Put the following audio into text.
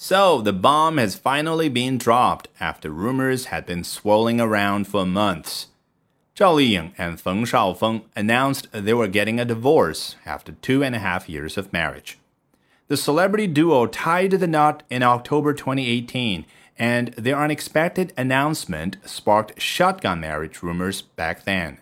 So, the bomb has finally been dropped after rumors had been swirling around for months. Zhao Liying and Feng Shaofeng announced they were getting a divorce after two and a half years of marriage. The celebrity duo tied the knot in October 2018, and their unexpected announcement sparked shotgun marriage rumors back then.